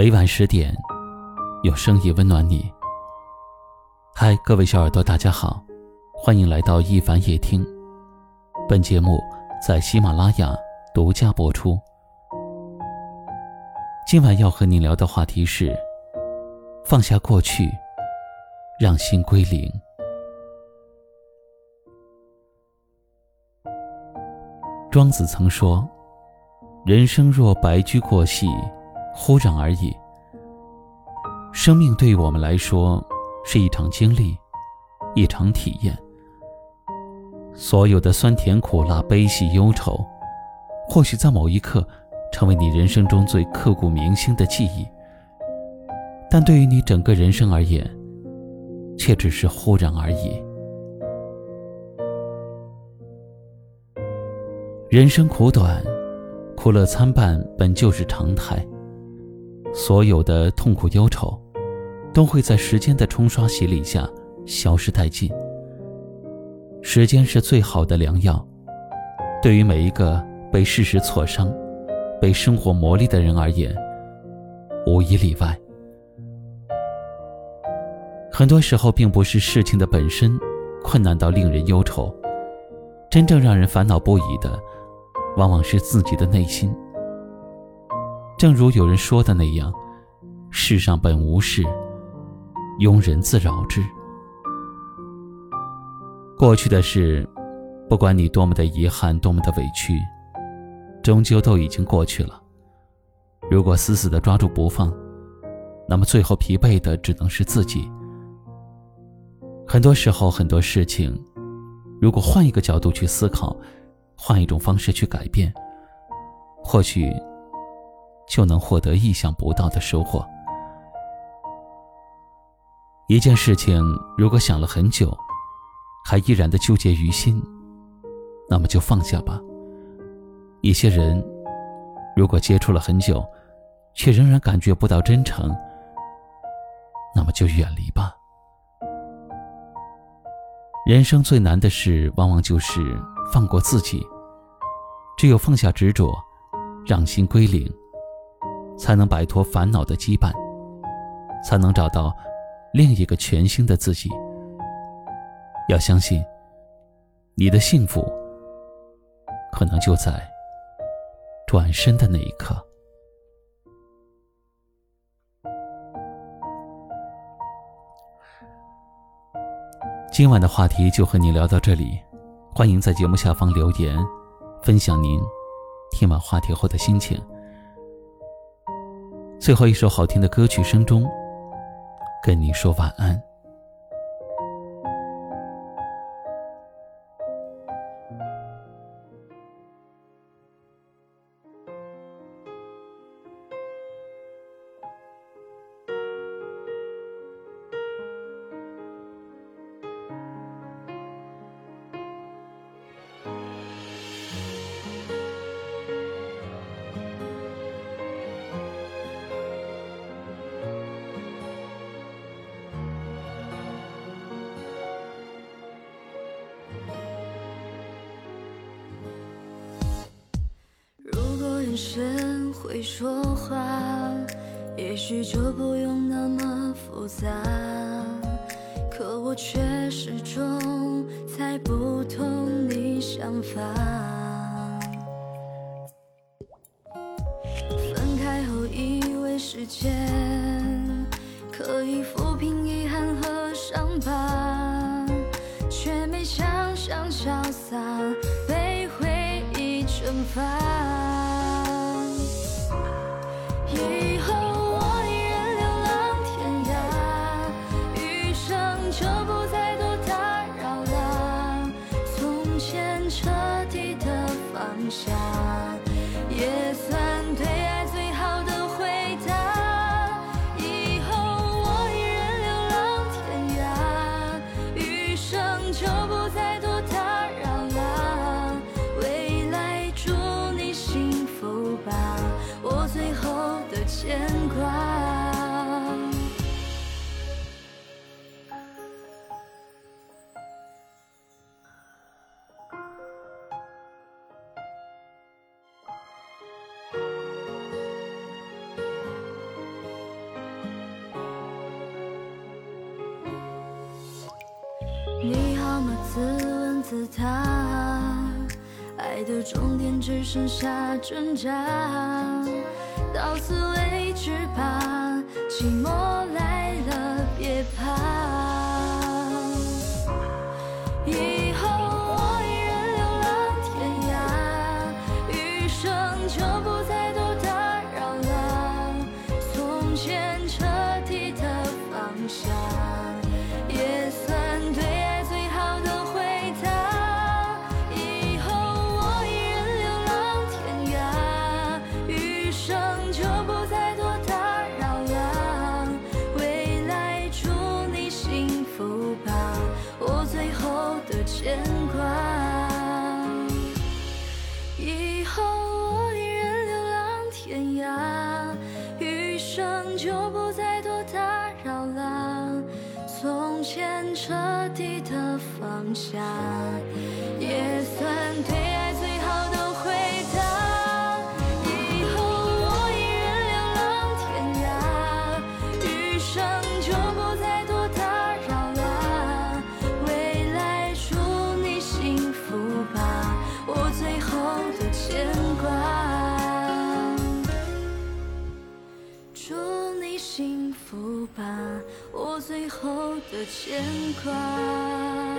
每晚十点，有声音温暖你。嗨，各位小耳朵，大家好，欢迎来到一凡夜听。本节目在喜马拉雅独家播出。今晚要和您聊的话题是：放下过去，让心归零。庄子曾说：“人生若白驹过隙。”忽然而已。生命对于我们来说是一场经历，一场体验。所有的酸甜苦辣、悲喜忧愁，或许在某一刻成为你人生中最刻骨铭心的记忆，但对于你整个人生而言，却只是忽然而已。人生苦短，苦乐参半本就是常态。所有的痛苦忧愁，都会在时间的冲刷洗礼下消失殆尽。时间是最好的良药，对于每一个被事实挫伤、被生活磨砺的人而言，无一例外。很多时候，并不是事情的本身困难到令人忧愁，真正让人烦恼不已的，往往是自己的内心。正如有人说的那样，世上本无事，庸人自扰之。过去的事，不管你多么的遗憾，多么的委屈，终究都已经过去了。如果死死的抓住不放，那么最后疲惫的只能是自己。很多时候，很多事情，如果换一个角度去思考，换一种方式去改变，或许。就能获得意想不到的收获。一件事情如果想了很久，还依然的纠结于心，那么就放下吧。一些人如果接触了很久，却仍然感觉不到真诚，那么就远离吧。人生最难的事，往往就是放过自己。只有放下执着，让心归零。才能摆脱烦恼的羁绊，才能找到另一个全新的自己。要相信，你的幸福可能就在转身的那一刻。今晚的话题就和你聊到这里，欢迎在节目下方留言，分享您听完话题后的心情。最后一首好听的歌曲声中，跟你说晚安。眼神会说话，也许就不用那么复杂。可我却始终猜不透你想法。分开后以为时间可以抚平遗憾和伤疤，却没想象潇洒被回忆蒸发。你好吗自问自答爱的终点只剩下挣扎。到此为止吧寂寞来了别怕。以后我一人流浪天涯余生就不牵挂，以后我一人流浪天涯，余生就不再多打扰了，从前彻底的放下。最后的牵挂。